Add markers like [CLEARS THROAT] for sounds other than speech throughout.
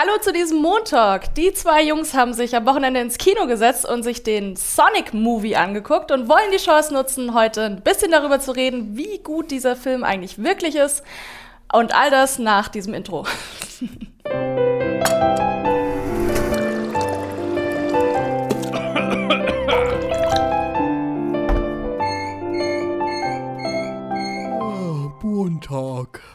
Hallo zu diesem Montag. Die zwei Jungs haben sich am Wochenende ins Kino gesetzt und sich den Sonic Movie angeguckt und wollen die Chance nutzen, heute ein bisschen darüber zu reden, wie gut dieser Film eigentlich wirklich ist. Und all das nach diesem Intro. Montag.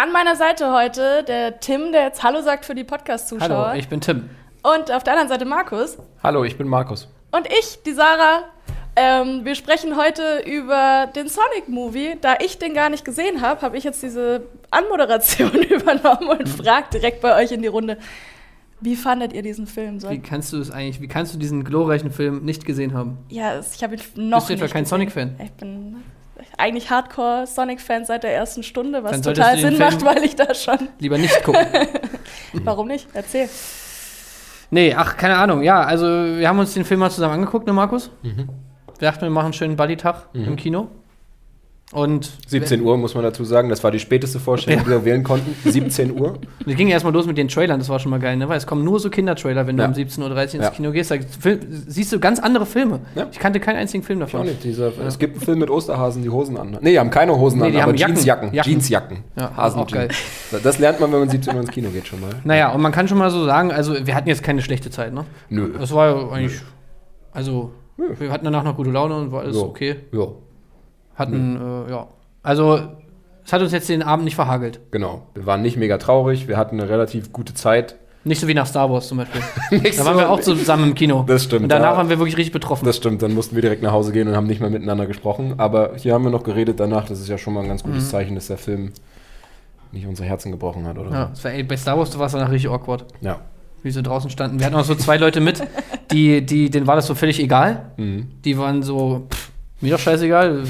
An meiner Seite heute der Tim, der jetzt Hallo sagt für die Podcast-Zuschauer. Hallo, ich bin Tim. Und auf der anderen Seite Markus. Hallo, ich bin Markus. Und ich, die Sarah. Ähm, wir sprechen heute über den Sonic-Movie. Da ich den gar nicht gesehen habe, habe ich jetzt diese Anmoderation [LAUGHS] übernommen und frage direkt bei euch in die Runde. Wie fandet ihr diesen Film? So? Wie kannst du es eigentlich, wie kannst du diesen glorreichen Film nicht gesehen haben? Ja, ich habe ihn noch Bist du etwa nicht kein. Sonic-Fan? Ich bin eigentlich Hardcore-Sonic-Fan seit der ersten Stunde, was total Sinn Film- macht, weil ich da schon. Lieber nicht gucken. [LAUGHS] Warum nicht? Erzähl. nee, ach, keine Ahnung. Ja, also wir haben uns den Film mal zusammen angeguckt, ne, Markus? Wir dachten, wir machen einen schönen Buddy-Tag im Kino. Und 17 Uhr muss man dazu sagen, das war die späteste Vorstellung, die wir wählen konnten. 17 Uhr. [LAUGHS] wir gingen erstmal los mit den Trailern, das war schon mal geil, ne? Weil es kommen nur so Kindertrailer, wenn du Ja. um 17.30 Uhr ins Ja. Kino gehst. Da siehst du ganz andere Filme. Ja. Ich kannte keinen einzigen Film davon. nicht. Dieser, Es gibt einen Film mit Osterhasen, die Hosen an. Nee, die haben keine Hosen Nee, an, die aber haben Jacken. Jeansjacken. Jacken. Jeansjacken. Ja, Hasen auch geil. Das lernt man, wenn man 17 Uhr ins Kino geht schon mal. Naja, und man kann schon mal so sagen, also wir hatten jetzt keine schlechte Zeit, ne? Nö. Das war ja eigentlich, also wir hatten danach noch gute Laune und war alles Ja. okay. Ja, Hatten, äh, ja. Also, es hat uns jetzt den Abend nicht verhagelt. genau. Wir waren nicht mega traurig, wir hatten eine relativ gute Zeit. Nicht so wie nach Star Wars zum Beispiel. [LAUGHS] Da waren wir auch zusammen im Kino. Das stimmt, Und danach ja. waren wir wirklich richtig betroffen. Das stimmt, dann mussten wir direkt nach Hause gehen und haben nicht mehr miteinander gesprochen. Aber hier haben wir noch geredet danach. Das ist ja schon mal ein ganz gutes Mhm. Zeichen, dass der Film nicht unsere Herzen gebrochen hat, oder? ja, war, ey, bei Star Wars war es danach richtig awkward, Ja. wie sie draußen standen. Wir hatten auch so zwei Leute mit, die, die, denen war das so völlig egal. Mhm. Die waren so, pff, mir doch scheißegal,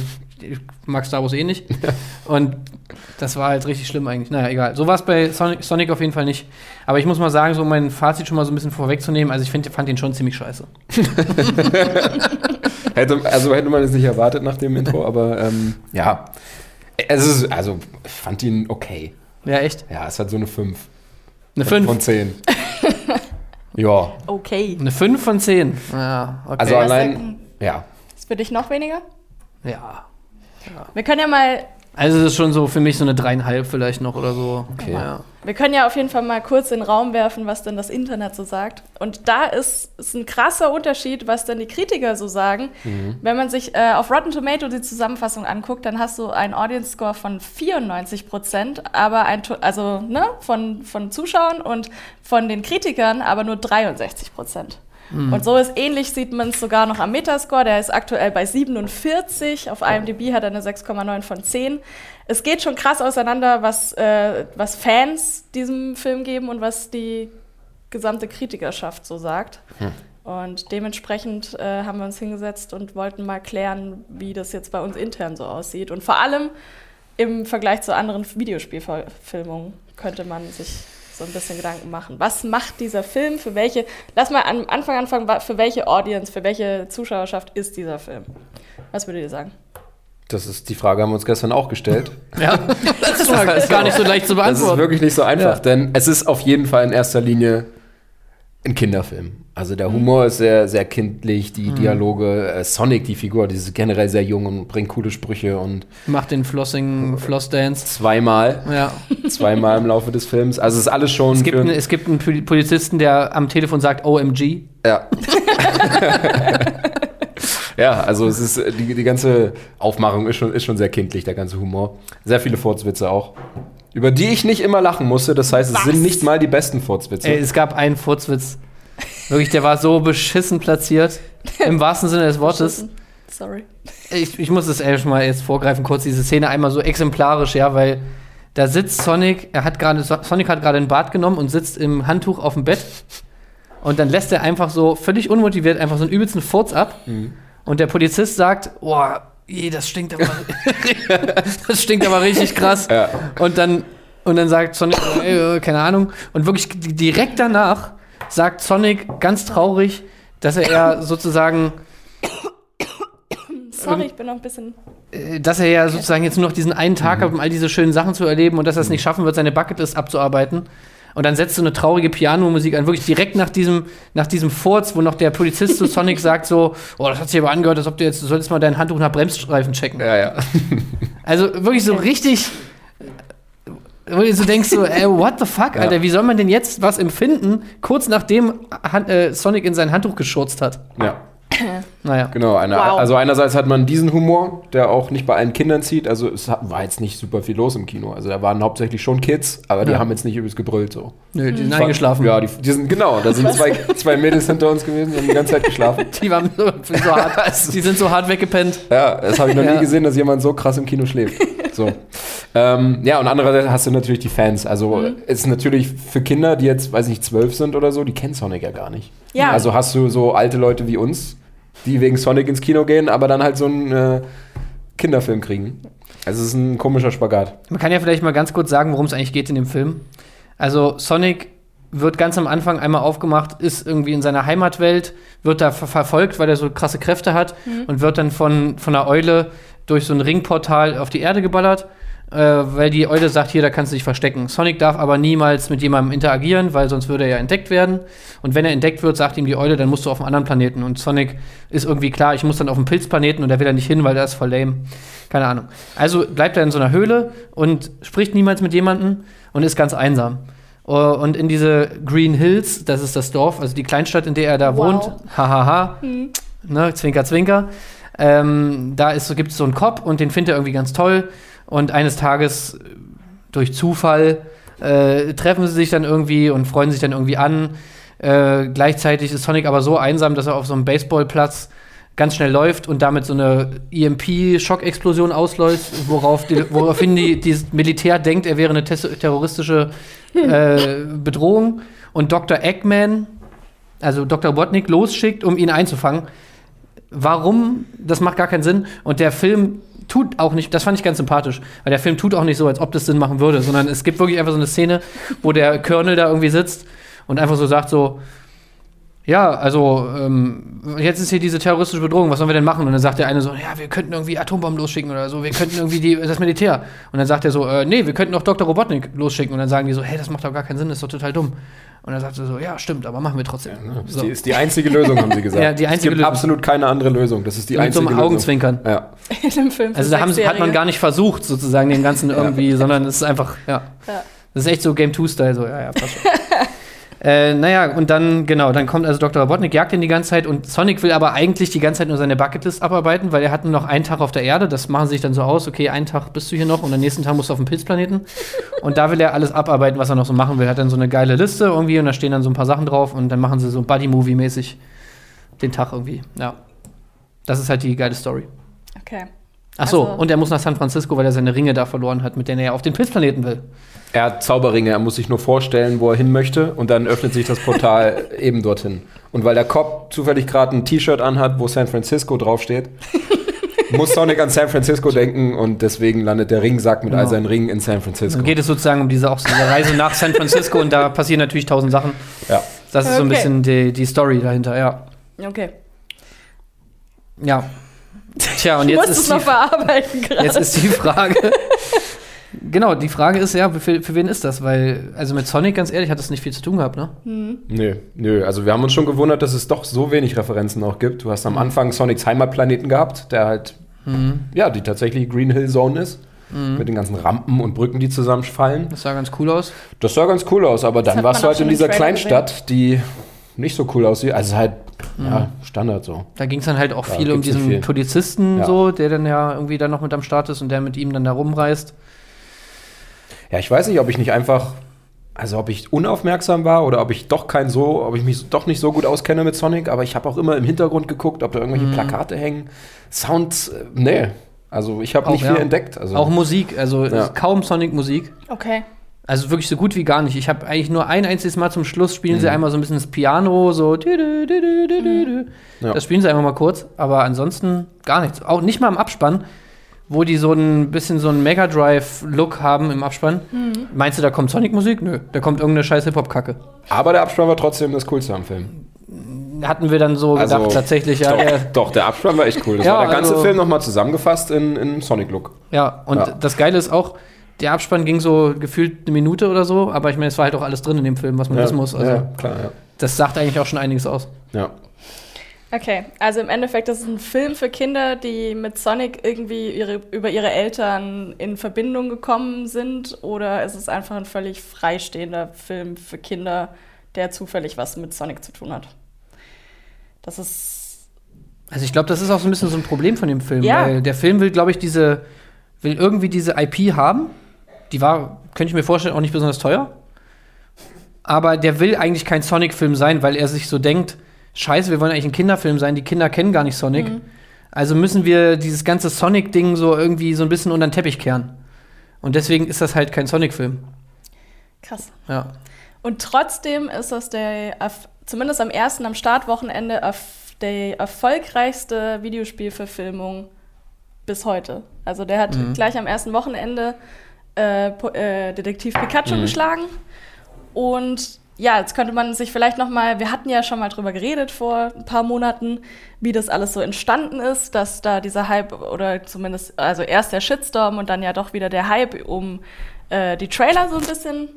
ich mag Star Wars eh nicht. Und das war halt richtig schlimm eigentlich. Naja, egal. So war es bei Sonic, Sonic auf jeden Fall nicht. Aber ich muss mal sagen, so mein Fazit schon mal so ein bisschen vorwegzunehmen, also ich find, fand den schon ziemlich scheiße. [LAUGHS] Hätte, also hätte man es nicht erwartet nach dem Intro, aber ähm, ja. Es ist, also, ich fand ihn okay. Ja, echt? Ja, es hat so eine 5 Eine von 5. 10. [LAUGHS] ja, Okay. Eine 5 von 10. Ja, okay. also allein, ja. Ist für dich noch weniger? ja. Wir können ja mal Also es ist schon so für mich so eine dreieinhalb vielleicht noch oder so. Okay. Ja. Wir können ja auf jeden Fall mal kurz in den Raum werfen, was denn das Internet so sagt. Und da ist, ist ein krasser Unterschied, was denn die Kritiker so sagen. Wenn man sich äh, auf Rotten Tomato die Zusammenfassung anguckt, dann hast du einen Audience Score von 94 Prozent, aber ein, also ne, von, von Zuschauern und von den Kritikern aber nur 63 Prozent. Und so ist ähnlich, sieht man es sogar noch am Metascore. Der ist aktuell bei 47. Auf IMDb hat er eine 6,9 von 10. Es geht schon krass auseinander, was, äh, was Fans diesem Film geben und was die gesamte Kritikerschaft so sagt. Und dementsprechend äh, haben wir uns hingesetzt und wollten mal klären, wie das jetzt bei uns intern so aussieht. Und vor allem im Vergleich zu anderen Videospielverfilmungen könnte man sich so ein bisschen Gedanken machen. Was macht dieser Film? Für welche, lass mal am Anfang anfangen, für welche Audience, für welche Zuschauerschaft ist dieser Film? Was würdet ihr sagen? Das ist die Frage, haben wir uns gestern auch gestellt. ja. [LAUGHS] Das ist, ist gar nicht so leicht zu Das ist beantworten. wirklich nicht so einfach, Ja. denn es ist auf jeden Fall in erster Linie ein Kinderfilm. Also der Humor ist sehr, sehr kindlich, die Dialoge, äh, Sonic, die Figur, die ist generell sehr jung und bringt coole Sprüche und Macht den Flossing, Floss-Dance. zweimal, Ja. [LAUGHS] zweimal im Laufe des Films. Also es ist alles schon Es gibt, einen, es gibt einen Poli- Polizisten, der am Telefon sagt OMG. Ja. [LAUGHS] ja, also es ist die, die ganze Aufmachung ist schon, ist schon sehr kindlich, der ganze Humor. Sehr viele Furzwitze auch. Über die ich nicht immer lachen musste. Das heißt, es Was? sind nicht mal die besten Furzwitze. Ey, es gab einen Furzwitz. Wirklich, der war so beschissen platziert. [LAUGHS] Im wahrsten Sinne des Wortes. Sorry. Ich, ich muss es ehrlich mal jetzt vorgreifen, kurz diese Szene einmal so exemplarisch, ja, weil da sitzt Sonic, er hat gerade, Sonic hat gerade ein Bad genommen und sitzt im Handtuch auf dem Bett. Und dann lässt er einfach so völlig unmotiviert einfach so einen übelsten Furz ab. Und der Polizist sagt, boah, je, das stinkt aber, [LAUGHS] das stinkt aber richtig krass. Ja. Und dann, und dann sagt Sonic, äh, äh, keine Ahnung. Und wirklich di- direkt danach sagt Sonic ganz traurig, dass er ja sozusagen Sorry, ich bin noch ein bisschen. äh, dass er ja sozusagen jetzt nur noch diesen einen Tag hat, um all diese schönen Sachen zu erleben und dass er es nicht schaffen wird, seine Bucketlist abzuarbeiten. Und dann setzt so eine traurige Pianomusik an, wirklich direkt nach diesem, nach diesem Furz, wo noch der Polizist zu Sonic [LAUGHS] sagt so, oh, das hat sich aber angehört, als ob du jetzt, du solltest mal dein Handtuch nach Bremsstreifen checken. Ja, ja. Also wirklich so richtig, wo du so denkst so, ey, [LAUGHS] what the fuck, Ja. Alter, wie soll man denn jetzt was empfinden, kurz nachdem Han äh, Sonic in sein Handtuch geschurzt hat? ja. [CLEARS THROAT] Naja. Genau, eine, Wow. also einerseits hat man diesen Humor, der auch nicht bei allen Kindern zieht. Also es war jetzt nicht super viel los im Kino. Also da waren hauptsächlich schon Kids, aber die Ja. haben jetzt nicht übelst gebrüllt so. Nö, die sind War- eingeschlafen. Ja, die, die sind genau. Da sind zwei, zwei Mädels hinter uns gewesen, die haben die ganze Zeit geschlafen. [LAUGHS] Die waren so, so hart, [LAUGHS] die sind so hart weggepennt. Ja, das habe ich noch Ja. nie gesehen, dass jemand so krass im Kino schläft. So. ähm, ja, und andererseits hast du natürlich die Fans. Also es ist natürlich für Kinder, die jetzt, weiß nicht, zwölf sind oder so, die kennen Sonic ja gar nicht. Ja. Also hast du so alte Leute wie uns, die wegen Sonic ins Kino gehen, aber dann halt so einen äh, Kinderfilm kriegen. Also es ist ein komischer Spagat. Man kann ja vielleicht mal ganz kurz sagen, worum es eigentlich geht in dem Film. Also Sonic wird ganz am Anfang einmal aufgemacht, ist irgendwie in seiner Heimatwelt, wird da ver verfolgt, weil er so krasse Kräfte hat und wird dann von, von einer Eule durch so ein Ringportal auf die Erde geballert, äh, weil die Eule sagt, hier, da kannst du dich verstecken. Sonic darf aber niemals mit jemandem interagieren, weil sonst würde er ja entdeckt werden. Und wenn er entdeckt wird, sagt ihm die Eule, dann musst du auf einen anderen Planeten. Und Sonic ist irgendwie klar, ich muss dann auf einen Pilzplaneten und er will da nicht hin, weil der ist voll lame. Keine Ahnung. Also bleibt er in so einer Höhle und spricht niemals mit jemandem und ist ganz einsam. Uh, Und in diese Green Hills, das ist das Dorf, also die Kleinstadt, in der er da Wow. wohnt, hahaha, ne, zwinker, zwinker, ähm, da gibt es so einen Cop und den findet er irgendwie ganz toll. Und eines Tages, durch Zufall, äh, treffen sie sich dann irgendwie und freuen sich dann irgendwie an. Äh, gleichzeitig ist Sonic aber so einsam, dass er auf so einem Baseballplatz ganz schnell läuft und damit so eine EMP-Schockexplosion auslöst, worauf die, woraufhin die, dieses Militär denkt, er wäre eine tes- terroristische äh, Bedrohung und Dr. Eggman, also Dr. Botnik, losschickt, um ihn einzufangen. Warum? Das macht gar keinen Sinn. Und der Film tut auch nicht, das fand ich ganz sympathisch, weil der Film tut auch nicht so, als ob das Sinn machen würde, sondern es gibt wirklich einfach so eine Szene, wo der Colonel da irgendwie sitzt und einfach so sagt so, ja, also ähm, jetzt ist hier diese terroristische Bedrohung, was sollen wir denn machen? Und dann sagt der eine so, ja, wir könnten irgendwie Atombomben losschicken oder so, wir könnten irgendwie die, das Militär. Und dann sagt er so, äh, nee, wir könnten auch Dr. Robotnik losschicken. Und dann sagen die so, hey, das macht doch gar keinen Sinn, das ist doch total dumm. Und er so, ja, stimmt, aber machen wir trotzdem. Das so. ist, die, ist die einzige Lösung, haben sie [LAUGHS] gesagt. Ja, die einzige es gibt Lösung. absolut keine andere Lösung. Das ist die Mit so einzige einem Lösung. Augenzwinkern. Ja. [LAUGHS] in dem Film. für Also da haben, sie- hat man gar nicht versucht, sozusagen den ganzen irgendwie, sondern es ist einfach, ja. Ja. Das ist echt so Game 2-Style, so, ja, ja, passt schon. [LAUGHS] äh, naja, und dann, genau, dann kommt also Dr. Robotnik, jagt ihn die ganze Zeit und Sonic will aber eigentlich die ganze Zeit nur seine Bucketlist abarbeiten, weil er hat nur noch einen Tag auf der Erde, das machen sie sich dann so aus, okay, einen Tag bist du hier noch und am nächsten Tag musst du auf den Pilzplaneten. Und da will er alles abarbeiten, was er noch so machen will. Er hat dann so eine geile Liste irgendwie und da stehen dann so ein paar Sachen drauf und dann machen sie so Buddy-Movie-mäßig den Tag irgendwie, ja. Das ist halt die geile Story. Okay. Ach so, Also- und er muss nach San Francisco, weil er seine Ringe da verloren hat, mit denen er auf den Pilzplaneten will. Er hat Zauberringe, er muss sich nur vorstellen, wo er hin möchte und dann öffnet sich das Portal [LAUGHS] eben dorthin. Und weil der Cop zufällig gerade ein T-Shirt anhat, wo San Francisco draufsteht, [LAUGHS] muss Sonic an San Francisco denken und deswegen landet der Ringsack mit all Genau. seinen Ringen in San Francisco. Dann geht es sozusagen um diese, auch so diese Reise nach San Francisco und da passieren natürlich tausend Sachen. Ja. Das ist so ein Okay. bisschen die, die Story dahinter, ja. Okay. Ja. Tja, und jetzt ist, noch die, verarbeiten gerade. jetzt ist die Frage. [LAUGHS] genau, die Frage ist ja, für, für wen ist das? Weil, also mit Sonic, ganz ehrlich, hat das nicht viel zu tun gehabt, ne? Nö, nö. Also wir haben uns schon gewundert, dass es doch so wenig Referenzen auch gibt. Du hast am Anfang Sonics Heimatplaneten gehabt, der halt, ja, die tatsächlich Green Hill Zone ist. Mit den ganzen Rampen und Brücken, die zusammenfallen. Das sah ganz cool aus. Das sah ganz cool aus, aber dann hat warst du halt in dieser Kleinstadt, die nicht so cool aussieht. Also halt, ja, Standard so. Da ging es dann halt auch Ja, viel um diesen viel. Polizisten, Ja. so, der dann ja irgendwie dann noch mit am Start ist und der mit ihm dann da rumreist. Ja, ich weiß nicht, ob ich nicht einfach, also ob ich unaufmerksam war oder ob ich doch kein so, ob ich mich doch nicht so gut auskenne mit Sonic, aber ich habe auch immer im Hintergrund geguckt, ob da irgendwelche Mhm. Plakate hängen. Sounds, äh, nee. Also ich habe nicht ja. viel entdeckt. Also, Auch Musik, also Ja. kaum Sonic-Musik. Okay. Also wirklich so gut wie gar nicht. Ich habe eigentlich nur ein einziges Mal zum Schluss spielen Mhm. sie einmal so ein bisschen das Piano, so. Ja. Das spielen sie einfach mal kurz, aber ansonsten gar nichts. Auch nicht mal im Abspann, wo die so ein bisschen so einen Mega Drive-Look haben im Abspann. Meinst du, da kommt Sonic-Musik? Nö, da kommt irgendeine scheiß Hip-Hop-Kacke. aber der Abspann war trotzdem das Coolste am Film. Hatten wir dann so Also, gedacht, tatsächlich, ja. doch, Der, doch, der Abspann war echt cool. Das Ja, war der ganze also- Film nochmal zusammengefasst in, in Sonic-Look. ja, und Ja. das Geile ist auch, der Abspann ging so gefühlt eine Minute oder so, aber ich meine, es war halt auch alles drin in dem Film, was man ja, wissen muss. Also, ja, klar, ja. das sagt eigentlich auch schon einiges aus. ja. Okay, also im Endeffekt ist es ein Film für Kinder, die mit Sonic irgendwie ihre, über ihre Eltern in Verbindung gekommen sind, oder ist es einfach ein völlig freistehender Film für Kinder, der zufällig was mit Sonic zu tun hat? Das ist. Also ich glaube, das ist auch so ein bisschen so ein Problem von dem Film, Ja. weil der Film will, glaube ich, diese, will irgendwie diese IP haben. Die war, könnte ich mir vorstellen, auch nicht besonders teuer. Aber der will eigentlich kein Sonic-Film sein, weil er sich so denkt, scheiße, wir wollen eigentlich ein Kinderfilm sein, die Kinder kennen gar nicht Sonic. Also müssen wir dieses ganze Sonic-Ding so irgendwie so ein bisschen unter den Teppich kehren. Und deswegen ist das halt kein Sonic-Film. Krass. Ja. Und trotzdem ist das der, zumindest am ersten, am Startwochenende, die erfolgreichste Videospielverfilmung bis heute. Also der hat gleich am ersten Wochenende äh, äh, Detektiv Pikachu geschlagen. Und ja, jetzt könnte man sich vielleicht noch mal, wir hatten ja schon mal drüber geredet vor ein paar Monaten, wie das alles so entstanden ist, dass da dieser Hype oder zumindest, also erst der Shitstorm und dann ja doch wieder der Hype um äh, die Trailer so ein bisschen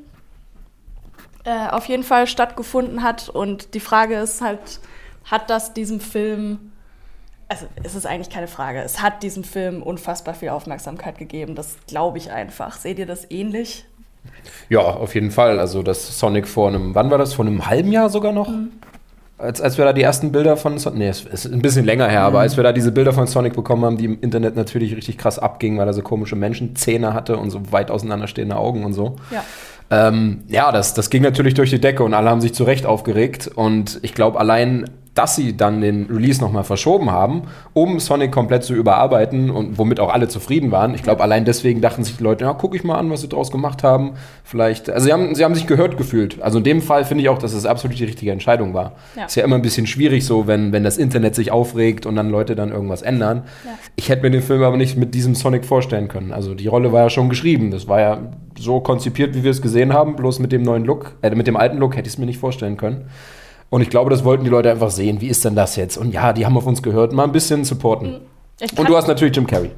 äh, auf jeden Fall stattgefunden hat. Und die Frage ist halt, hat das diesem Film, also es ist eigentlich keine Frage, es hat diesem Film unfassbar viel Aufmerksamkeit gegeben. Das glaube ich einfach. Seht ihr das ähnlich? Ja, auf jeden Fall. Also das Sonic vor einem, wann war das? Vor einem halben Jahr sogar noch? Als, als wir da die ersten Bilder von Sonic, nee, es ist ein bisschen länger her, aber als wir da diese Bilder von Sonic bekommen haben, die im Internet natürlich richtig krass abgingen, weil er so komische Menschenzähne hatte und so weit auseinanderstehende Augen und so. Ja. Ähm, ja, das, das ging natürlich durch die Decke und alle haben sich zu Recht aufgeregt. Und ich glaube, allein, dass sie dann den Release nochmal verschoben haben, um Sonic komplett zu überarbeiten und womit auch alle zufrieden waren. Ich glaube, allein deswegen dachten sich die Leute, ja, guck ich mal an, was sie draus gemacht haben. Vielleicht, also sie haben, sie haben sich gehört gefühlt. Also in dem Fall finde ich auch, dass es absolut die richtige Entscheidung war. Ja. Ist ja immer ein bisschen schwierig so, wenn, wenn das Internet sich aufregt und dann Leute dann irgendwas ändern. Ja. Ich hätte mir den Film aber nicht mit diesem Sonic vorstellen können. Also die Rolle war ja schon geschrieben. Das war ja so konzipiert, wie wir es gesehen haben. Bloß mit dem neuen Look, äh, mit dem alten Look hätte ich es mir nicht vorstellen können. Und ich glaube, das wollten die Leute einfach sehen. Wie ist denn das jetzt? Und ja, die haben auf uns gehört. Mal ein bisschen supporten. Und du hast natürlich Jim Carrey.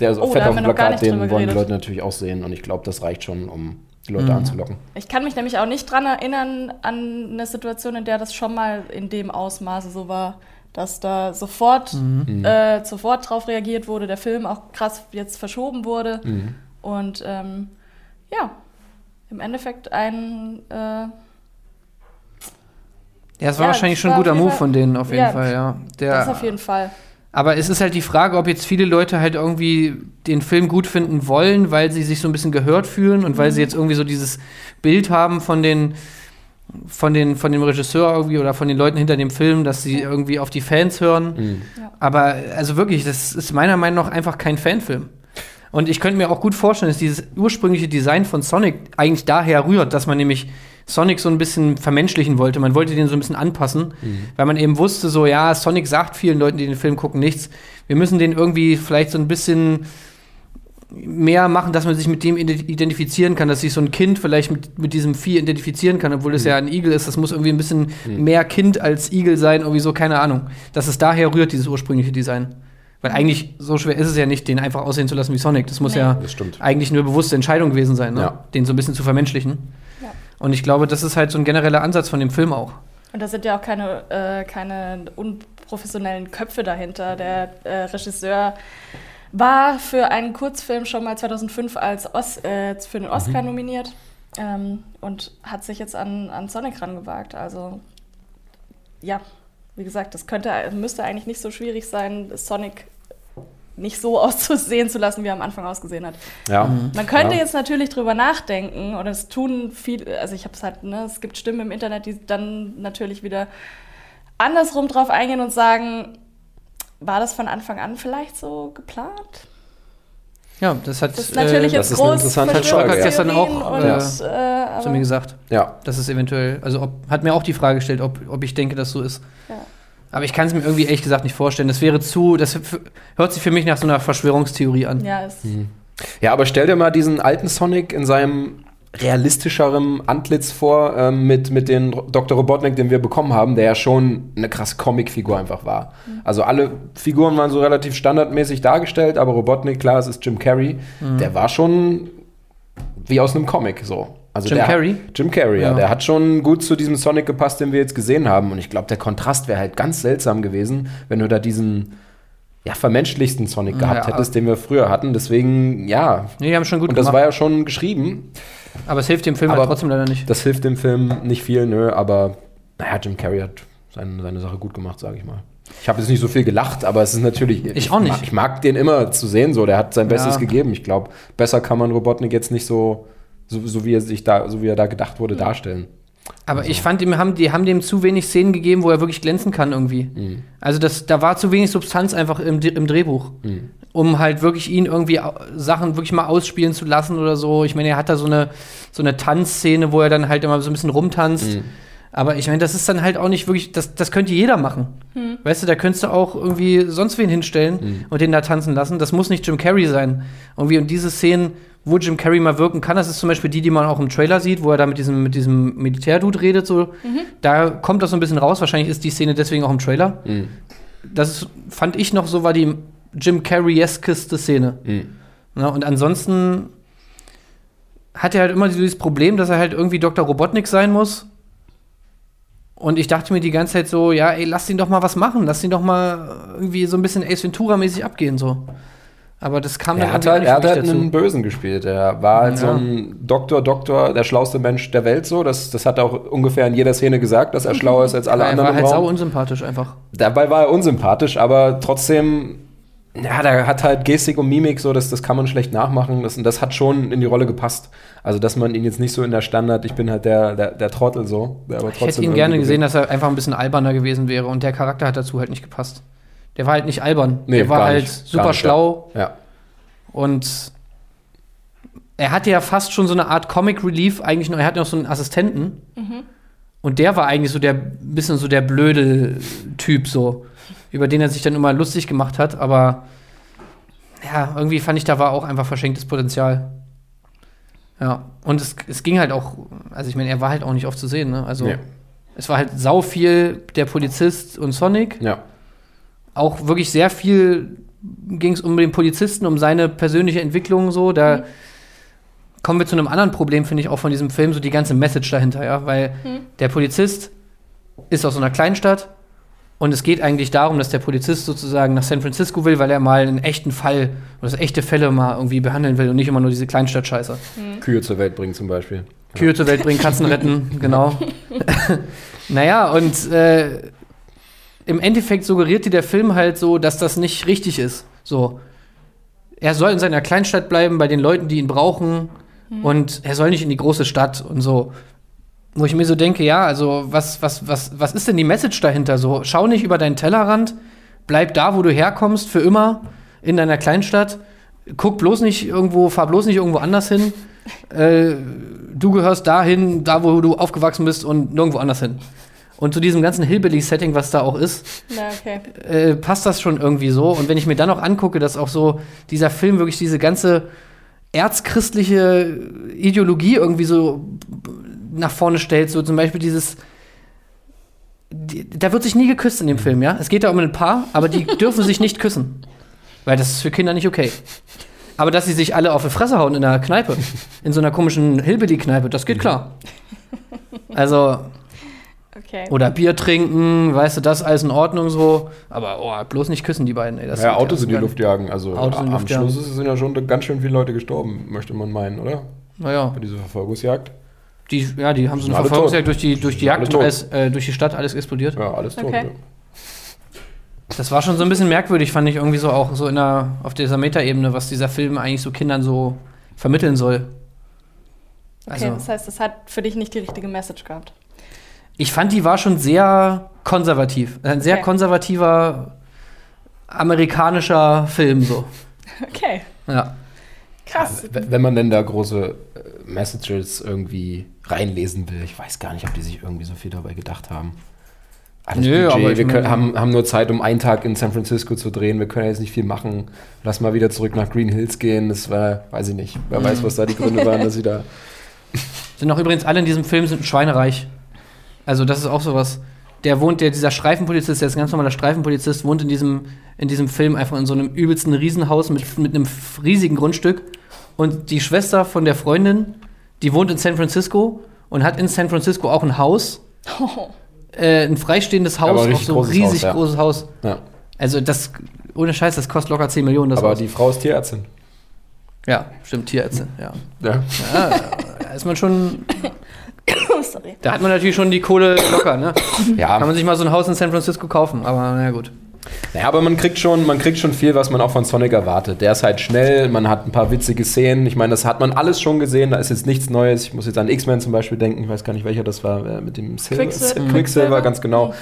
Der ist auch Oh, fett auf dem Plakat. Den wollen die geredet. Leute natürlich auch sehen. Und ich glaube, das reicht schon, um die Leute anzulocken. Ich kann mich nämlich auch nicht dran erinnern an eine Situation, in der das schon mal in dem Ausmaße so war, dass da sofort, äh, sofort drauf reagiert wurde, der Film auch krass jetzt verschoben wurde. Mhm. Und ähm, ja, im Endeffekt ein äh, Ja, es war Ja, wahrscheinlich das schon ein war guter auf jeden Move Fall- von denen, auf jeden Ja, Fall, ja. Der, das auf jeden Fall. Aber es ist halt die Frage, ob jetzt viele Leute halt irgendwie den Film gut finden wollen, weil sie sich so ein bisschen gehört fühlen und weil sie jetzt irgendwie so dieses Bild haben von den von den von dem Regisseur irgendwie oder von den Leuten hinter dem Film, dass sie irgendwie auf die Fans hören. Mhm. Aber also wirklich, das ist meiner Meinung nach einfach kein Fanfilm. Und ich könnte mir auch gut vorstellen, dass dieses ursprüngliche Design von Sonic eigentlich daher rührt, dass man nämlich Sonic so ein bisschen vermenschlichen wollte. Man wollte den so ein bisschen anpassen, weil man eben wusste, so, ja, Sonic sagt vielen Leuten, die den Film gucken, nichts. Wir müssen den irgendwie vielleicht so ein bisschen mehr machen, dass man sich mit dem ident- identifizieren kann, dass sich so ein Kind vielleicht mit, mit diesem Vieh identifizieren kann, obwohl es ja ein Igel ist. Das muss irgendwie ein bisschen mehr Kind als Igel sein, irgendwie so, keine Ahnung. Dass es daher rührt, dieses ursprüngliche Design. Weil eigentlich so schwer ist es ja nicht, den einfach aussehen zu lassen wie Sonic. Das muss Nee. ja Das eigentlich eine bewusste Entscheidung gewesen sein, ne? Ja. den so ein bisschen zu vermenschlichen. Ja. Und ich glaube, das ist halt so ein genereller Ansatz von dem Film auch. Und da sind ja auch keine, äh, keine unprofessionellen Köpfe dahinter. Der äh, Regisseur war für einen Kurzfilm schon mal 2005 als Os äh, für den Oscar nominiert ähm, und hat sich jetzt an, an Sonic rangewagt. Also ja, wie gesagt, das könnte, müsste eigentlich nicht so schwierig sein, Sonic nicht so [LAUGHS] auszusehen zu lassen, wie er am Anfang ausgesehen hat. Ja. Man könnte ja. jetzt natürlich drüber nachdenken, oder es tun viele, also ich habe es halt, ne, es gibt Stimmen im Internet, die dann natürlich wieder andersrum drauf eingehen und sagen, war das von Anfang an vielleicht so geplant? Ja, das hat Das ist natürlich äh, jetzt das ist eine groß interessante Hat Frage, gestern auch, und, äh, äh, zu mir gesagt. Ja. Das ist eventuell, also ob, hat mir auch die Frage gestellt, ob, ob ich denke, dass so ist. Ja. Aber ich kann es mir irgendwie ehrlich gesagt nicht vorstellen. Das wäre zu, das hört sich für mich nach so einer Verschwörungstheorie an. ja, es, Ja, aber stell dir mal diesen alten Sonic in seinem realistischerem Antlitz vor, ähm, mit, mit den Dr. Robotnik, den wir bekommen haben, der ja schon eine krass Comicfigur einfach war. Also alle Figuren waren so relativ standardmäßig dargestellt, aber Robotnik, klar, es ist Jim Carrey, der war schon wie aus einem Comic so. Also Jim der, Carrey? Jim Carrey, ja. Ja. Der hat schon gut zu diesem Sonic gepasst, den wir jetzt gesehen haben. Und ich glaube, der Kontrast wäre halt ganz seltsam gewesen, wenn du da diesen ja, vermenschlichsten Sonic gehabt Ja. hättest, den wir früher hatten. Deswegen, ja. Nee, die haben schon gut Und das gemacht. war ja schon geschrieben. aber es hilft dem Film Aber- halt trotzdem leider nicht. Das hilft dem Film nicht viel, nö, aber naja, Jim Carrey hat seine, seine Sache gut gemacht, sage ich mal. Ich habe jetzt nicht so viel gelacht, aber es ist natürlich. Ich auch nicht. Mag, ich mag den immer zu sehen, so. Der hat sein Bestes Ja. gegeben. Ich glaube, besser kann man Robotnik jetzt nicht so, so, so wie er sich da, so wie er da gedacht wurde, darstellen. Aber ich fand, die haben, die haben dem zu wenig Szenen gegeben, wo er wirklich glänzen kann irgendwie. Mhm. Also das, da war zu wenig Substanz einfach im, im Drehbuch. Mhm. Um halt wirklich ihn irgendwie Sachen wirklich mal ausspielen zu lassen oder so. Ich meine, er hat da so eine, so eine Tanzszene, wo er dann halt immer so ein bisschen rumtanzt. Mhm. Aber ich meine, das ist dann halt auch nicht wirklich, das, das könnte jeder machen. Weißt du, da könntest du auch irgendwie sonst wen hinstellen Mhm. und den da tanzen lassen. Das muss nicht Jim Carrey sein. Irgendwie und diese Szenen, wo Jim Carrey mal wirken kann, das ist zum Beispiel die, die man auch im Trailer sieht, wo er da mit diesem, mit diesem Militärdude redet. So. Da kommt das so ein bisschen raus. Wahrscheinlich ist die Szene deswegen auch im Trailer. Mhm. Das ist, fand ich noch so, war die Jim Carrey-eskeste Szene. Mhm. Na, und ansonsten hat er halt immer dieses Problem, dass er halt irgendwie Dr. Robotnik sein muss. Und ich dachte mir die ganze Zeit so, ja, ey, lass ihn doch mal was machen. Lass ihn doch mal irgendwie so ein bisschen Ace Ventura-mäßig abgehen, so. Aber das kam dann Er hat halt, er hat nicht halt wirklich einen Bösen gespielt. Er war halt so Ja. ein Doktor, Doktor, der schlauste Mensch der Welt so. Das, das hat er auch ungefähr in jeder Szene gesagt, dass er schlauer ist als alle er anderen war im halt sau unsympathisch einfach. Dabei war er unsympathisch, aber trotzdem, ja, der hat halt Gestik und Mimik, so, das, das kann man schlecht nachmachen. Das, und das hat schon in die Rolle gepasst. Also, dass man ihn jetzt nicht so in der Standard, ich bin halt der, der, der Trottel so. Der aber Ich hätte ihn gerne gesehen, dass er einfach ein bisschen alberner gewesen wäre. Und der Charakter hat dazu halt nicht gepasst. Der war halt nicht albern. Nee, der war gar halt nicht. Gar super nicht, schlau. Ja. Und er hatte ja fast schon so eine Art Comic Relief eigentlich noch. Er hatte noch so einen Assistenten. Und der war eigentlich so der bisschen so der blöde Typ so, über den er sich dann immer lustig gemacht hat. Aber ja, irgendwie fand ich, da war auch einfach verschenktes Potenzial. Ja, und es, es ging halt auch, also ich meine, er war halt auch nicht oft zu sehen, ne? Also Nee. es war halt sau viel der Polizist und Sonic Ja. auch wirklich sehr viel ging es um den Polizisten, um seine persönliche Entwicklung so. Da kommen wir zu einem anderen Problem, finde ich, auch von diesem Film, so die ganze Message dahinter, ja. Weil der Polizist ist aus so einer Kleinstadt und es geht eigentlich darum, dass der Polizist sozusagen nach San Francisco will, weil er mal einen echten Fall oder das echte Fälle mal irgendwie behandeln will und nicht immer nur diese Kleinstadt-Scheiße. Kühe zur Welt bringen zum Beispiel. Kühe zur Welt bringen, Katzen retten, [LAUGHS] genau. [LAUGHS] naja, und äh, im Endeffekt suggeriert dir der Film halt so, dass das nicht richtig ist. So. Er soll in seiner Kleinstadt bleiben, bei den Leuten, die ihn brauchen. Und er soll nicht in die große Stadt und so. Wo ich mir so denke, ja, also was, was, was, was ist denn die Message dahinter? So, schau nicht über deinen Tellerrand, bleib da, wo du herkommst, für immer in deiner Kleinstadt. Guck bloß nicht irgendwo, fahr bloß nicht irgendwo anders hin. Äh, du gehörst dahin, da wo du aufgewachsen bist und nirgendwo anders hin. Und zu diesem ganzen Hillbilly-Setting, was da auch ist, Na, okay. äh, passt das schon irgendwie so. Und wenn ich mir dann noch angucke, dass auch so dieser Film wirklich diese ganze erzchristliche Ideologie irgendwie so nach vorne stellt, so zum Beispiel dieses die, da wird sich nie geküsst in dem Film, ja. Es geht da um ein Paar, aber die [LAUGHS] dürfen sich nicht küssen. Weil das ist für Kinder nicht okay. Aber dass sie sich alle auf die Fresse hauen in einer Kneipe, [LAUGHS] in so einer komischen Hillbilly-Kneipe, das geht klar. [LAUGHS] Also, Okay. oder Bier trinken, weißt du, das ist alles in Ordnung so. Aber oh, bloß nicht küssen, die beiden. Ey, das ja, Autos in die Luft jagen. Also Autos in die am jagen. Schluss sind ja schon ganz schön viele Leute gestorben, möchte man meinen, oder? Naja, Bei dieser Verfolgungsjagd. Die, ja, die haben so eine Verfolgungsjagd durch die, durch die Jagd, und tot. alles, äh, durch die Stadt, alles explodiert. Ja, alles tot. Okay. Ja. Das war schon so ein bisschen merkwürdig, fand ich irgendwie so auch so in der, auf dieser Metaebene, was dieser Film eigentlich so Kindern so vermitteln soll. Okay, Also, das heißt, es hat für dich nicht die richtige Message gehabt. ich fand, die war schon sehr konservativ. Ein sehr Okay. konservativer amerikanischer Film so. [LAUGHS] Okay. Ja. Krass. W- Wenn man denn da große äh, Messages irgendwie reinlesen will, ich weiß gar nicht, ob die sich irgendwie so viel dabei gedacht haben. Alles Nö, aber ich wir können, haben, haben nur Zeit, um einen Tag in San Francisco zu drehen. Wir können ja jetzt nicht viel machen. Lass mal wieder zurück nach Green Hills gehen. Das war, weiß ich nicht. Wer Mhm. weiß, was da die Gründe waren, dass sie da. [LAUGHS] Sind auch übrigens alle in diesem Film sind schweinereich. Also das ist auch sowas. Der wohnt, der, dieser Streifenpolizist, der ist ein ganz normaler Streifenpolizist, wohnt in diesem, in diesem Film einfach in so einem übelsten Riesenhaus mit, mit einem riesigen Grundstück. und die Schwester von der Freundin, die wohnt in San Francisco und hat in San Francisco auch ein Haus. [LAUGHS] Äh, ein freistehendes Haus, auch so ein riesig Haus, ja. großes Haus. Ja. Also das, ohne Scheiß, das kostet locker 10 Millionen. Das Aber Haus. die Frau ist Tierärztin. ja, stimmt, Tierärztin, ja. Ja. ja. Da ist man schon, Oh, [COUGHS] sorry. da hat man natürlich schon die Kohle locker, ne? Ja, Kann man sich mal so ein Haus in San Francisco kaufen, aber naja, gut. Ja, aber man kriegt schon, man kriegt schon viel, was man auch von Sonic erwartet. Der ist halt schnell, man hat ein paar witzige Szenen. Ich meine, das hat man alles schon gesehen, da ist jetzt nichts Neues. Ich muss jetzt an X-Men zum Beispiel denken, ich weiß gar nicht, welcher das war, äh, mit dem Sil- Quicksilver. Quicksilver, ganz genau.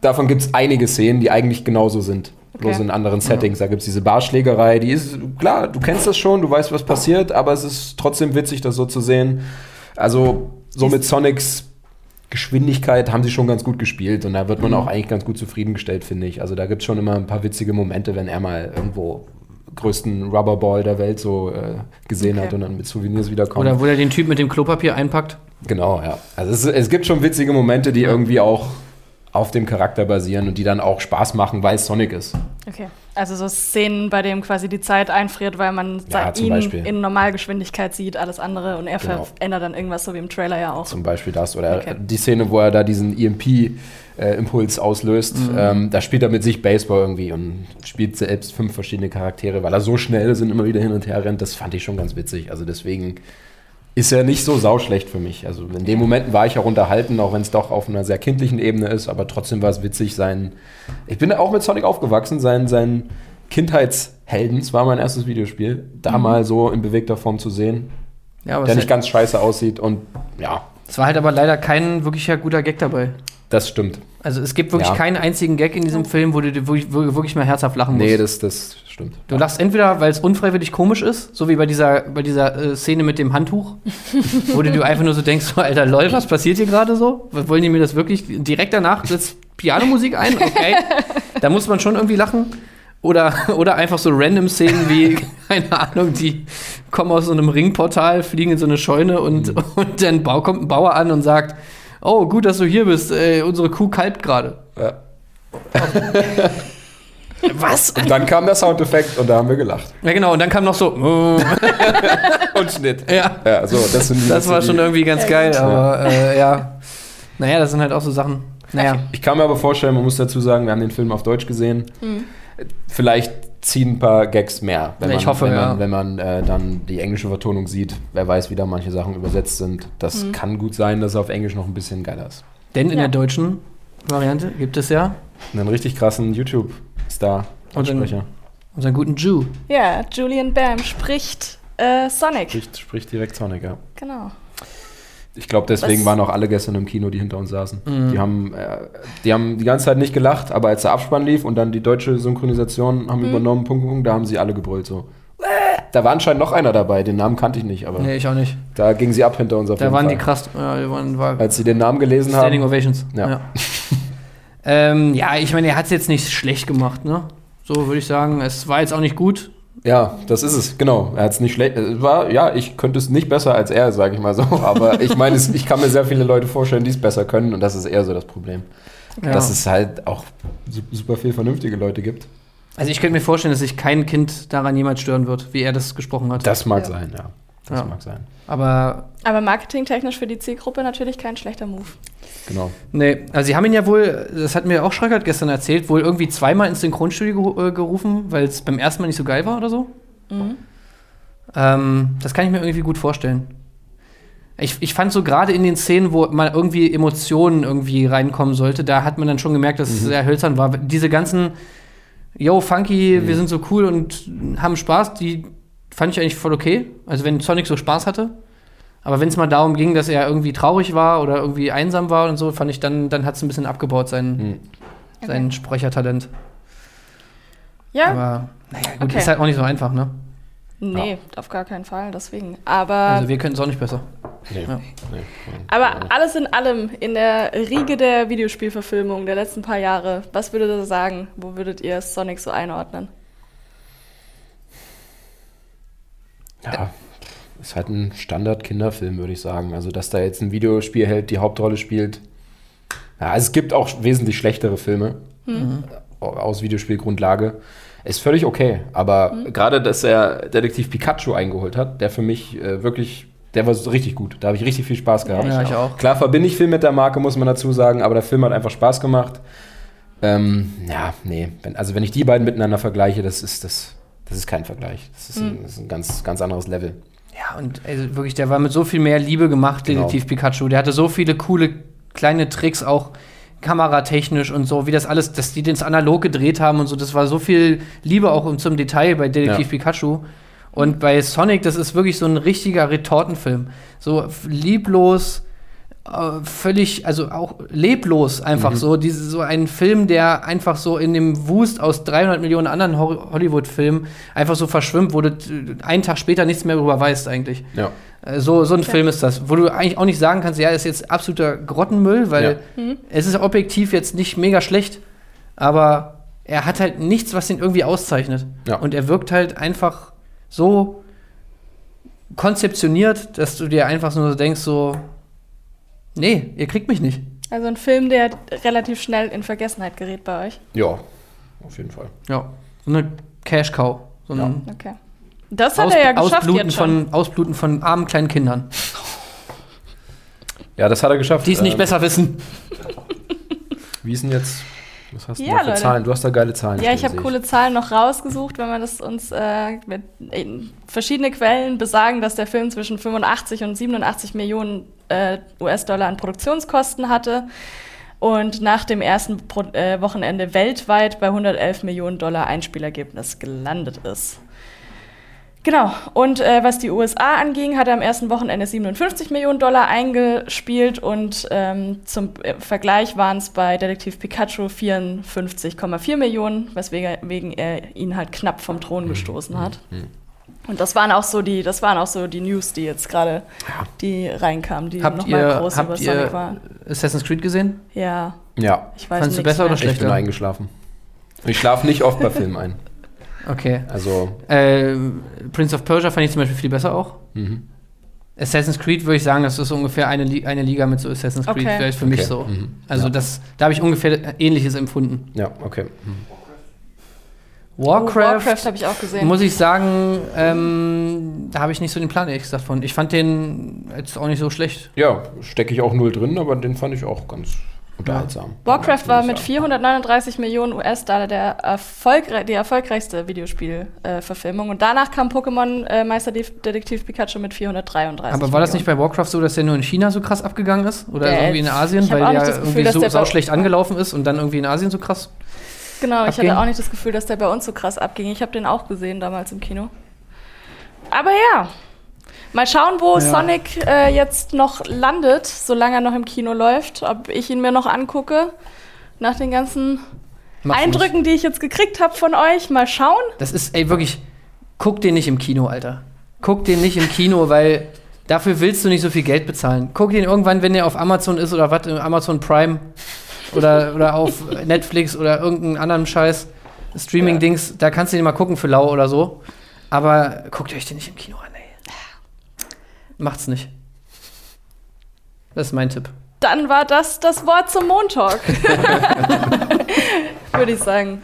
Davon gibt es einige Szenen, die eigentlich genauso sind. Okay. Bloß in anderen Settings. Da gibt es diese Barschlägerei, die ist, klar, du kennst das schon, du weißt, was passiert, aber es ist trotzdem witzig, das so zu sehen. Also, so mit Sonics Geschwindigkeit haben sie schon ganz gut gespielt und da wird man auch eigentlich ganz gut zufriedengestellt, finde ich. Also da gibt es schon immer ein paar witzige Momente, wenn er mal irgendwo größten Rubberball der Welt so äh, gesehen Okay. hat und dann mit Souvenirs wiederkommt. Oder wo er den Typ mit dem Klopapier einpackt. Genau, ja. Also es, es gibt schon witzige Momente, die irgendwie auch auf dem Charakter basieren und die dann auch Spaß machen, weil es Sonic ist. Okay. Also so Szenen, bei denen quasi die Zeit einfriert, weil man Ja, ihn Beispiel. in Normalgeschwindigkeit sieht, alles andere und er Genau. verändert dann irgendwas, so wie im Trailer ja auch. Zum Beispiel das. Oder Okay. die Szene, wo er da diesen EMP-Impuls auslöst. Ähm, da spielt er mit sich Baseball irgendwie und spielt selbst fünf verschiedene Charaktere, weil er so schnell ist und immer wieder hin und her rennt. Das fand ich schon ganz witzig. Also deswegen ist er nicht so sauschlecht für mich. Also in den Momenten war ich auch unterhalten, auch wenn es doch auf einer sehr kindlichen Ebene ist, aber trotzdem war es witzig, sein. Ich bin auch mit Sonic aufgewachsen, sein, sein Kindheitshelden, es war mein erstes Videospiel, da mal so in bewegter Form zu sehen, Ja, aber der nicht ganz scheiße aussieht und ja, es war halt aber leider kein wirklicher guter Gag dabei. Das stimmt. Also es gibt wirklich Ja. keinen einzigen Gag in diesem Film, wo du dir wirklich, wirklich mal herzhaft lachen musst. Nee, das, das stimmt. Du lachst entweder, weil es unfreiwillig komisch ist, so wie bei dieser, bei dieser äh, Szene mit dem Handtuch, [LAUGHS] wo du einfach nur so denkst, so, Alter, lol, was passiert hier gerade so? Wollen die mir das wirklich? Direkt danach setzt Pianomusik ein, okay. da muss man schon irgendwie lachen. Oder, oder einfach so random Szenen wie, [LAUGHS] keine Ahnung, die kommen aus so einem Ringportal, fliegen in so eine Scheune und, Mhm. und dann kommt ein Bauer an und sagt, oh, gut, dass du hier bist, äh, unsere Kuh kalbt gerade. Ja. [LAUGHS] Was? Und dann kam der Soundeffekt und da haben wir gelacht. Ja genau, und dann kam noch so, [LAUGHS] Und Schnitt. ja. Ja, so, das sind die Das war die- schon irgendwie ganz geil, Ja. aber äh, ja. Naja, das sind halt auch so Sachen. Naja. Ich kann mir aber vorstellen, man muss dazu sagen, wir haben den Film auf Deutsch gesehen. Vielleicht ziehen ein paar Gags mehr, wenn man, ich hoffe, wenn man, ja. wenn man äh, dann die englische Vertonung sieht. Wer weiß, wie da manche Sachen übersetzt sind. Das kann gut sein, dass er auf Englisch noch ein bisschen geiler ist. Denn in Ja. der deutschen Variante gibt es ja Einen richtig krassen YouTube-Star, Und Ansprecher. unseren guten Jew. Ja, Julian Bam spricht äh, Sonic. Spricht, spricht direkt Sonic, ja. Genau. Ich glaube, deswegen Was- waren auch alle gestern im Kino, die hinter uns saßen. Mhm. Die, haben, äh, die haben die ganze Zeit nicht gelacht, aber als der Abspann lief und dann die deutsche Synchronisation haben übernommen, Punkt, Punkt, da haben sie alle gebrüllt so. Da war anscheinend noch einer dabei, den Namen kannte ich nicht, aber Nee, ich auch nicht. da gingen sie ab hinter uns auf Da jeden waren Fall. die krass. Ja, die waren, war Als sie den Namen gelesen Standing haben. Ovations. Ja. Ja, [LAUGHS] ähm, ja ich meine, er hat es jetzt nicht schlecht gemacht, ne? So würde ich sagen. Es war jetzt auch nicht gut. Ja, das ist es, genau. Er hat es nicht schlecht. Es war, ja, ich könnte es nicht besser als er, sage ich mal so. [LAUGHS] Aber ich meine, ich kann mir sehr viele Leute vorstellen, die es besser können und das ist eher so das Problem. Ja. Dass es halt auch su- super viel vernünftige Leute gibt. Also ich könnte mir vorstellen, dass sich kein Kind daran jemals stören wird, wie er das gesprochen hat. Das mag Ja. sein, ja. Das Ja. mag sein. Aber Aber marketingtechnisch für die Zielgruppe natürlich kein schlechter Move. Genau. Nee, also sie haben ihn ja wohl, das hat mir auch Schreckert gestern erzählt, wohl irgendwie zweimal ins Synchronstudio äh, gerufen, weil es beim ersten Mal nicht so geil war oder so. Mhm. Ähm, das kann ich mir irgendwie gut vorstellen. Ich, ich fand so gerade in den Szenen, wo mal irgendwie Emotionen irgendwie reinkommen sollte, da hat man dann schon gemerkt, dass es sehr hölzern war. Diese ganzen, yo, funky, wir sind so cool und haben Spaß, die fand ich eigentlich voll okay. Also wenn Sonic so Spaß hatte. Aber wenn es mal darum ging, dass er irgendwie traurig war oder irgendwie einsam war und so, fand ich dann, dann hat es ein bisschen abgebaut, sein, Hm. sein Sprechertalent. Ja, Aber naja, gut, Okay. ist halt auch nicht so einfach, ne? nee, auf gar keinen Fall, deswegen. Aber, Also wir können es auch nicht besser. Nee. Ja. Nee. aber alles in allem, in der Riege der Videospielverfilmung der letzten paar Jahre, was würdet ihr sagen? Wo würdet ihr Sonic so einordnen? Ja, ist halt ein Standard-Kinderfilm, würde ich sagen. Also, dass da jetzt ein Videospielheld die Hauptrolle spielt. Ja, also es gibt auch wesentlich schlechtere Filme. aus Videospielgrundlage. Ist völlig okay. Aber Mhm. gerade, dass er Detektiv Pikachu eingeholt hat, der für mich äh, wirklich, der war richtig gut. Da habe ich richtig viel Spaß gehabt. Ja, ich auch. Klar verbinde ich viel mit der Marke, muss man dazu sagen, aber der Film hat einfach Spaß gemacht. Ähm, ja, nee. Also wenn ich die beiden miteinander vergleiche, das ist das, das ist kein Vergleich. Das ist, ein, das ist ein ganz, ganz anderes Level. Ja, und also wirklich, der war mit so viel mehr Liebe gemacht, Genau. Detektiv Pikachu. Der hatte so viele coole kleine Tricks, auch kameratechnisch und so, wie das alles, dass die das analog gedreht haben und so. Das war so viel Liebe auch zum Detail bei Detektiv Ja. Pikachu. Und bei Sonic, das ist wirklich so ein richtiger Retortenfilm. So lieblos, äh, völlig, also auch leblos einfach so. Diese, so ein Film, der einfach so in dem Wust aus 300 Millionen anderen Hollywood-Filmen einfach so verschwimmt, wo du äh, einen Tag später nichts mehr darüber weißt eigentlich. Ja. Äh, So, so ein Film ist das, wo du eigentlich auch nicht sagen kannst, ja, ist jetzt absoluter Grottenmüll, weil es ist objektiv jetzt nicht mega schlecht, aber er hat halt nichts, was ihn irgendwie auszeichnet. Ja. Und er wirkt halt einfach so konzeptioniert, dass du dir einfach nur so denkst, so, nee, ihr kriegt mich nicht. Also ein Film, der relativ schnell in Vergessenheit gerät bei euch. Ja, auf jeden Fall. Ja, so eine Cash-Cow. So ein Okay. Das hat er ja geschafft Ausbluten, jetzt schon. von, Ausbluten von armen kleinen Kindern, Ja, das hat er geschafft. die es nicht Ähm, besser wissen. Wie ist denn jetzt? Was hast du Ja, für Leute. Zahlen? Du hast da geile Zahlen. Ja, ich habe coole Zahlen noch rausgesucht, wenn man das uns äh, mit, in verschiedene Quellen besagen, dass der Film zwischen 85 und 87 Millionen äh, US-Dollar an Produktionskosten hatte und nach dem ersten Pro äh, Wochenende weltweit bei 111 Millionen Dollar Einspielergebnis gelandet ist. Genau. Und äh, was die USA anging, hat er am ersten Wochenende 57 Millionen Dollar eingespielt und ähm, zum äh, Vergleich waren es bei Detektiv Pikachu 54,4 Millionen, weswegen wegen er ihn halt knapp vom Thron gestoßen hat. Und das waren auch so die, das waren auch so die News, die jetzt gerade, die reinkamen, die Habt nochmal ihr, groß über habt Sonic ihr waren. Assassin's Creed gesehen? Ja. Ja, ich weiß Fandst du besser mehr. oder ich bin Schlechter? eingeschlafen. Ich schlafe nicht oft bei Filmen ein. Okay. Also, Äh, Prince of Persia fand ich zum Beispiel viel besser auch. mhm. Assassin's Creed würde ich sagen, das ist ungefähr eine, Li eine Liga mit so Assassin's Creed, Okay. vielleicht für mich Okay. so. Mhm. Also Ja. das, da habe ich ungefähr Ähnliches empfunden. ja, okay. Mhm. Warcraft, Oh, Warcraft habe ich auch gesehen. muss ich sagen, ähm, da habe ich nicht so den Plan ehrlich gesagt von. Ich fand den jetzt auch nicht so schlecht. Ja, stecke ich auch null drin, aber den fand ich auch ganz unterhaltsam. Warcraft war ich mit sagen. 439 Millionen US-Dollar der erfolgre die erfolgreichste Videospielverfilmung. und danach kam Pokémon äh, Meisterdetektiv Pikachu mit 433 Aber war das nicht bei Warcraft so, dass der nur in China so krass abgegangen ist? Oder Der- irgendwie in Asien, ich weil der Gefühl, irgendwie so der sau schlecht angelaufen ist und dann irgendwie in Asien so krass? Genau, ich abging? hatte auch nicht das Gefühl, dass der bei uns so krass abging. Ich habe den auch gesehen damals im Kino. Aber ja, mal schauen, wo Ja. Sonic äh, jetzt noch landet, solange er noch im Kino läuft. Ob ich ihn mir noch angucke. Nach den ganzen Mach's nicht. Eindrücken, die ich jetzt gekriegt habe von euch. Mal schauen. Das ist, ey, wirklich, guck den nicht im Kino, Alter. Guck den nicht im Kino, weil dafür willst du nicht so viel Geld bezahlen. Guck den irgendwann, wenn der auf Amazon ist oder was, Amazon Prime oder, oder auf [LAUGHS] Netflix oder irgendeinen anderen Scheiß Streaming-Dings, da kannst du den mal gucken für lau oder so. Aber guckt euch den nicht im Kino an. Macht's nicht. Das ist mein Tipp. Dann war das das Wort zum Montalk. [LAUGHS] [LAUGHS] Würde ich sagen.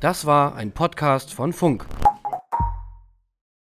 Das war ein Podcast von Funk.